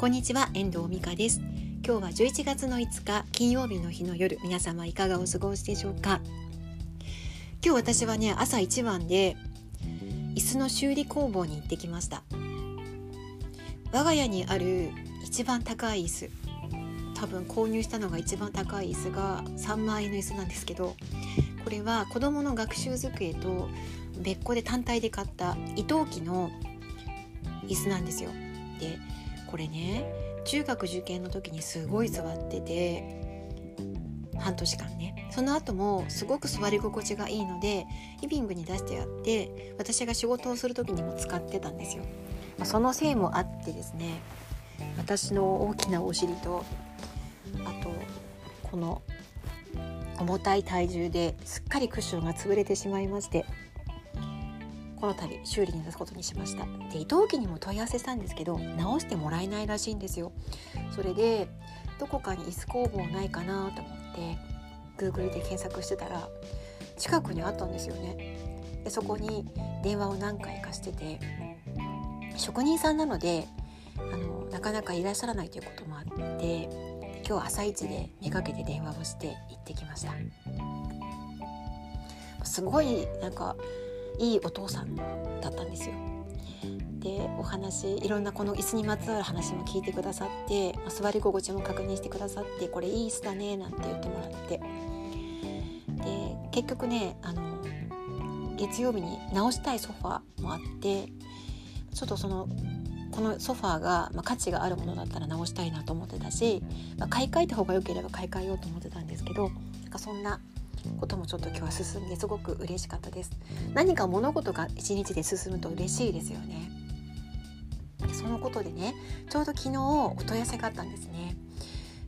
こんにちは遠藤美香です。今日は11月の5日金曜日の日の夜皆様いかがお過ごしでしょうか？今日私はね朝一番で椅子の修理工房に行ってきました。我が家にある一番高い椅子多分購入したのが一番高い椅子が3万円の椅子なんですけどこれは子どもの学習机と別個で単体で買った伊藤機の椅子なんですよ。でこれね中学受験の時にすごい座ってて半年間ねその後もすごく座り心地がいいのでリビングに出してあって私が仕事をする時にも使ってたんですよ。まあ、そのせいもあってですね私の大きなお尻とあとこの重たい体重ですっかりクッションが潰れてしまいましてこの度修理に出すことにしました。で伊藤家にも問い合わせしたんですけど直してもらえないらしいんですよ。それでどこかに椅子工房ないかなと思って Google で検索してたら近くにあったんですよね。でそこに電話を何回かしてて職人さんなのであのなかなかいらっしゃらないということもあって今日朝一でめがけて電話をして行ってきました。すごいなんかいいお父さんだったんですよ。でお話いろんなこの椅子にまつわる話も聞いてくださって、ま、座り心地も確認してくださってこれいい椅子だねなんて言ってもらってで結局ねあの月曜日に直したいソファーもあってちょっとそのこのソファーが、まあ、価値があるものだったら直したいなと思ってたし、まあ、買い替えた方が良ければ買い替えようと思ってたんですけどなんかそんなこともちょっと今日は進んですごく嬉しかったです。何か物事が一日で進むと嬉しいですよね。そのことでねちょうど昨日お問い合わせがあったんですね。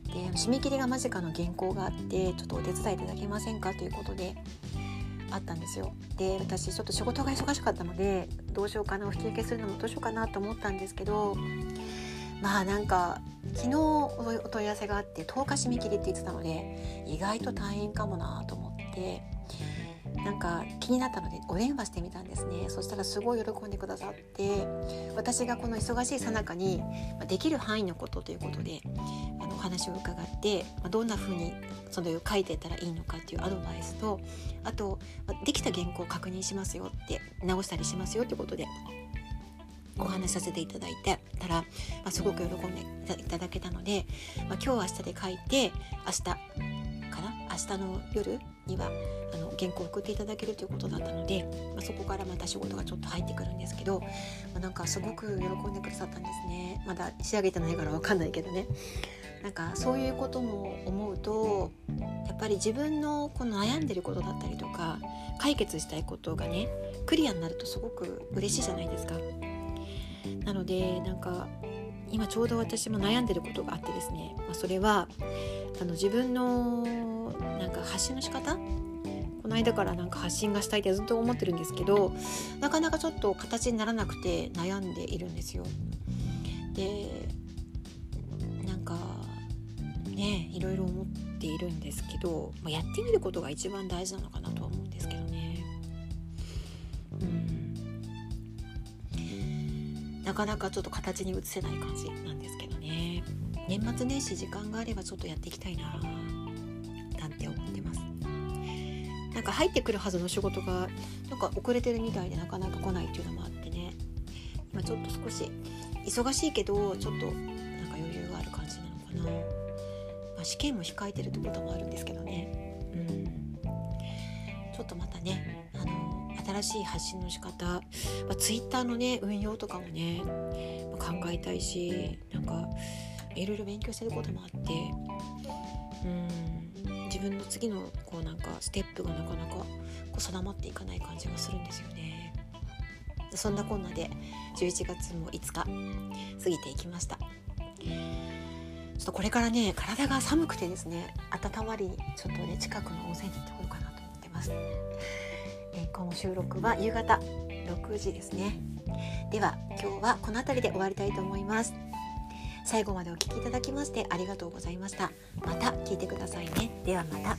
で締め切りが間近の原稿があってちょっとお手伝いいただけませんか？ということであったんですよ。で私ちょっと仕事が忙しかったのでどうしようかなお引き受けするのもどうしようかなと思ったんですけどまあなんか昨日お問い合わせがあって10日締め切りって言ってたので意外と大変かもなと思ってなんか気になったのでお電話してみたんですね。そしたらすごい喜んでくださって私がこの忙しいさなかにできる範囲のことということであのお話を伺ってどんな風にそれを書いてたらいいのかっていうアドバイスとあとできた原稿を確認しますよって直したりしますよってことでお話しさせていただいてたら、まあ、すごく喜んでいただけたので、まあ、今日明日で書いて明日かな？明日の夜にはあの原稿を送っていただけるということだったので、まあ、そこからまた仕事がちょっと入ってくるんですけど、まあ、なんかすごく喜んでくださったんですね。まだ仕上げてないから分かんないけどね。なんかそういうことも思うとやっぱり自分のこの悩んでることだったりとか解決したいことがねクリアになるとすごく嬉しいじゃないですか。なのでなんか今ちょうど私も悩んでることがあってですね、まあ、それはあの自分のなんか発信の仕方？この間からなんか発信がしたいってずっと思ってるんですけどなかなかちょっと形にならなくて悩んでいるんですよ。でなんかねいろいろ思っているんですけど、まあ、やってみることが一番大事なのかなとなかなかちょっと形に移せない感じなんですけどね。年末年始時間があればちょっとやっていきたいな。なんて思ってます。なんか入ってくるはずの仕事がなんか遅れてるみたいでなかなか来ないっていうのもあってね。今ちょっと少し忙しいけどちょっとなんか余裕がある感じなのかな、まあ、試験も控えてるってこともあるんですけどね。しい発信の仕方、まあ、ツイッターのね運用とかもね、まあ、考えたいしなんかいろいろ勉強してることもあってうん自分の次のこうなんかステップがなかなかこう定まっていかない感じがするんですよね。そんなこんなで11月も5日過ぎていきました。ちょっとこれからね体が寒くてですね温まりにちょっとね近くの温泉に行ってこようかなと思ってます。え、この収録は夕方6時ですね。では今日はこの辺りで終わりたいと思います。最後までお聴きいただきましてありがとうございました。また聞いてくださいね。ではまた。